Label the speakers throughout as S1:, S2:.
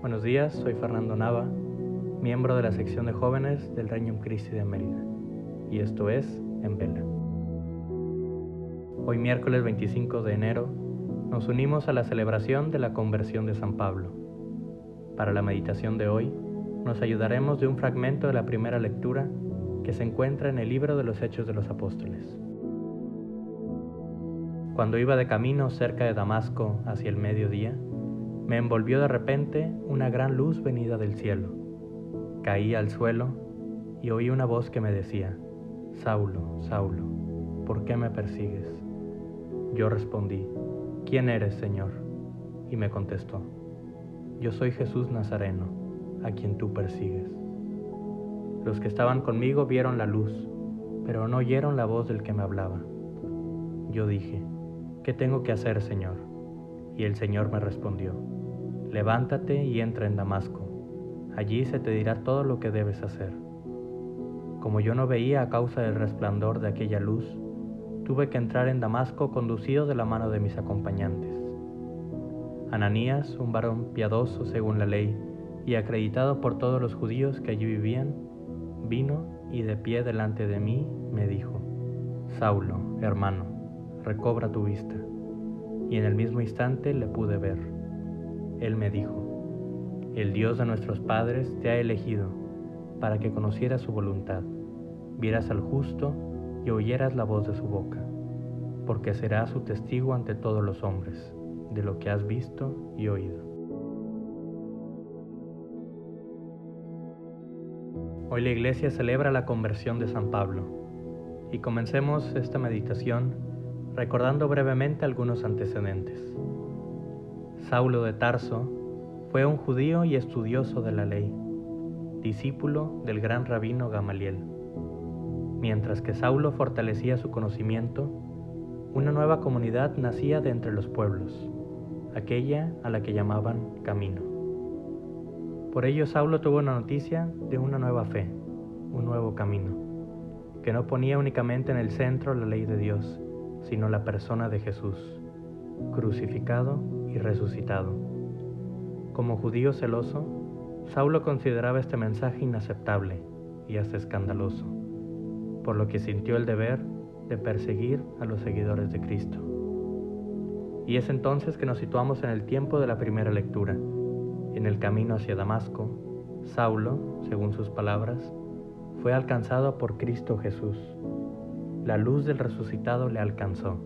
S1: Buenos días, soy Fernando Nava, miembro de la sección de jóvenes del Reino Christi de Mérida, y esto es En Vela. Hoy miércoles 25 de enero nos unimos a la celebración de la conversión de San Pablo. Para la meditación de hoy nos ayudaremos de un fragmento de la primera lectura que se encuentra en el libro de los Hechos de los Apóstoles. Cuando iba de camino cerca de Damasco hacia el mediodía, me envolvió de repente una gran luz venida del cielo. Caí al suelo y oí una voz que me decía, Saulo, Saulo, ¿por qué me persigues? Yo respondí, ¿quién eres, Señor? Y me contestó, yo soy Jesús Nazareno, a quien tú persigues. Los que estaban conmigo vieron la luz, pero no oyeron la voz del que me hablaba. Yo dije, ¿qué tengo que hacer, Señor? Y el Señor me respondió, levántate y entra en Damasco. Allí se te dirá todo lo que debes hacer. Como yo no veía a causa del resplandor de aquella luz, tuve que entrar en Damasco conducido de la mano de mis acompañantes. Ananías, un varón piadoso según la ley y acreditado por todos los judíos que allí vivían, vino y de pie delante de mí me dijo, Saulo, hermano, recobra tu vista. Y en el mismo instante le pude ver. Él me dijo, el Dios de nuestros padres te ha elegido para que conocieras su voluntad, vieras al justo y oyeras la voz de su boca, porque será su testigo ante todos los hombres de lo que has visto y oído. Hoy la iglesia celebra la conversión de San Pablo y comencemos esta meditación recordando brevemente algunos antecedentes. Saulo de Tarso fue un judío y estudioso de la ley, discípulo del gran rabino Gamaliel. Mientras que Saulo fortalecía su conocimiento, una nueva comunidad nacía de entre los pueblos, aquella a la que llamaban Camino. Por ello Saulo tuvo una noticia de una nueva fe, un nuevo camino, que no ponía únicamente en el centro la ley de Dios, sino la persona de Jesús, crucificado y resucitado. Como judío celoso, Saulo consideraba este mensaje inaceptable y hasta escandaloso, por lo que sintió el deber de perseguir a los seguidores de Cristo. Y es entonces que nos situamos en el tiempo de la primera lectura, en el camino hacia Damasco, Saulo, según sus palabras, fue alcanzado por Cristo Jesús. La luz del resucitado le alcanzó,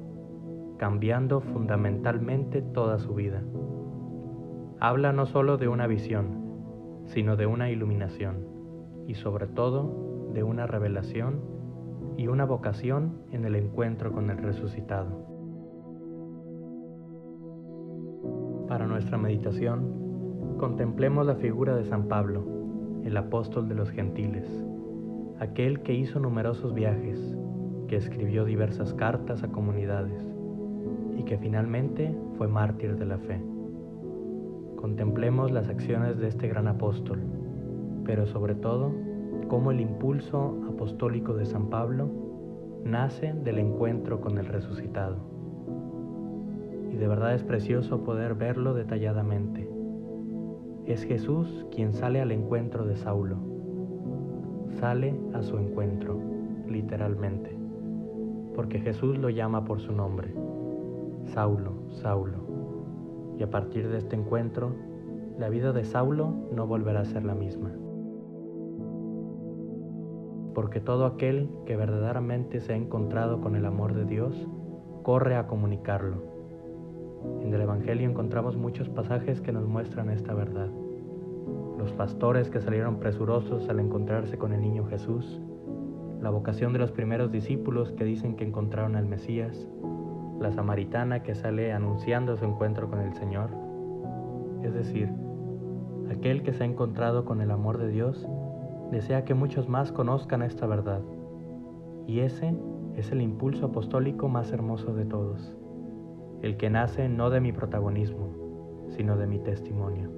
S1: cambiando fundamentalmente toda su vida. Habla no solo de una visión, sino de una iluminación y sobre todo de una revelación y una vocación en el encuentro con el resucitado. Para nuestra meditación, contemplemos la figura de San Pablo, el apóstol de los gentiles, aquel que hizo numerosos viajes, que escribió diversas cartas a comunidades y que finalmente fue mártir de la fe. Contemplemos las acciones de este gran apóstol, pero sobre todo cómo el impulso apostólico de San Pablo nace del encuentro con el resucitado. Y de verdad es precioso poder verlo detalladamente es Jesús quien sale al encuentro de Saulo. Sale a su encuentro, literalmente, porque Jesús lo llama por su nombre, Saulo, Saulo. Y a partir de este encuentro, la vida de Saulo no volverá a ser la misma. Porque todo aquel que verdaderamente se ha encontrado con el amor de Dios, corre a comunicarlo en el Evangelio encontramos muchos pasajes que nos muestran esta verdad. Los pastores que salieron presurosos al encontrarse con el niño Jesús, la vocación de los primeros discípulos que dicen que encontraron al Mesías, la samaritana que sale anunciando su encuentro con el Señor, es decir, aquel que se ha encontrado con el amor de Dios, desea que muchos más conozcan esta verdad, y ese es el impulso apostólico más hermoso de todos, el que nace no de mi protagonismo, sino de mi testimonio.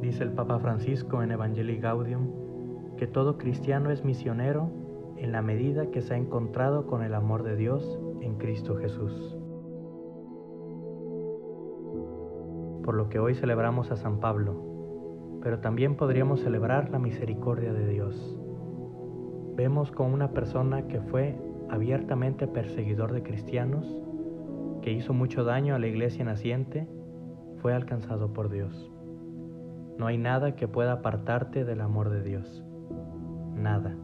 S1: Dice el Papa Francisco en Evangelii Gaudium que todo cristiano es misionero en la medida que se ha encontrado con el amor de Dios en Cristo Jesús. Por lo que hoy celebramos a San Pablo, pero también podríamos celebrar la misericordia de Dios. Vemos con una persona que fue abiertamente perseguidor de cristianos, que hizo mucho daño a la iglesia naciente, fue alcanzado por Dios. No hay nada que pueda apartarte del amor de Dios. Nada.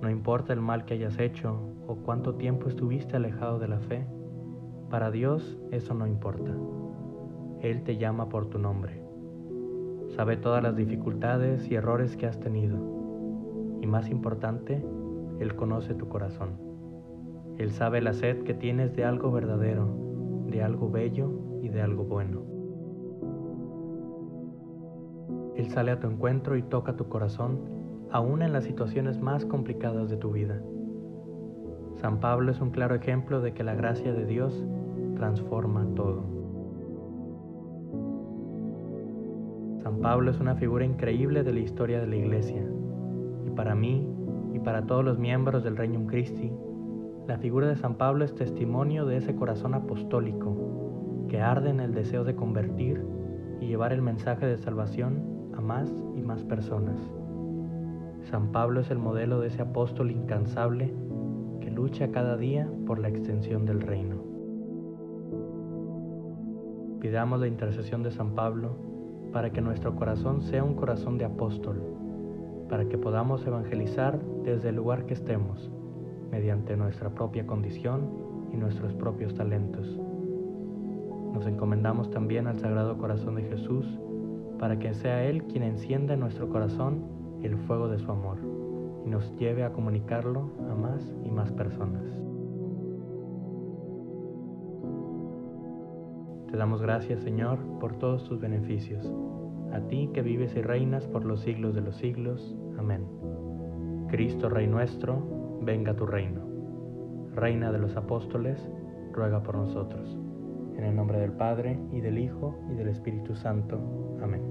S1: No importa el mal que hayas hecho o cuánto tiempo estuviste alejado de la fe, para Dios eso no importa. Él te llama por tu nombre. Sabe todas las dificultades y errores que has tenido. Y más importante, Él conoce tu corazón. Él sabe la sed que tienes de algo verdadero, de algo bello y de algo bueno. Él sale a tu encuentro y toca tu corazón aún en las situaciones más complicadas de tu vida. San Pablo es un claro ejemplo de que la gracia de Dios transforma todo. San Pablo es una figura increíble de la historia de la Iglesia, y para mí y para todos los miembros del Reino Christi, la figura de San Pablo es testimonio de ese corazón apostólico que arde en el deseo de convertir y llevar el mensaje de salvación a más y más personas. San Pablo es el modelo de ese apóstol incansable que lucha cada día por la extensión del reino. Pidamos la intercesión de San Pablo para que nuestro corazón sea un corazón de apóstol, para que podamos evangelizar desde el lugar que estemos, mediante nuestra propia condición y nuestros propios talentos. Nos encomendamos también al Sagrado Corazón de Jesús, para que sea Él quien encienda en nuestro corazón el fuego de su amor y nos lleve a comunicarlo a más y más personas. Te damos gracias, Señor, por todos tus beneficios. A ti que vives y reinas por los siglos de los siglos. Amén. Cristo, Rey nuestro, venga tu reino. Reina de los apóstoles, ruega por nosotros. En el nombre del Padre, y del Hijo, y del Espíritu Santo. Amén.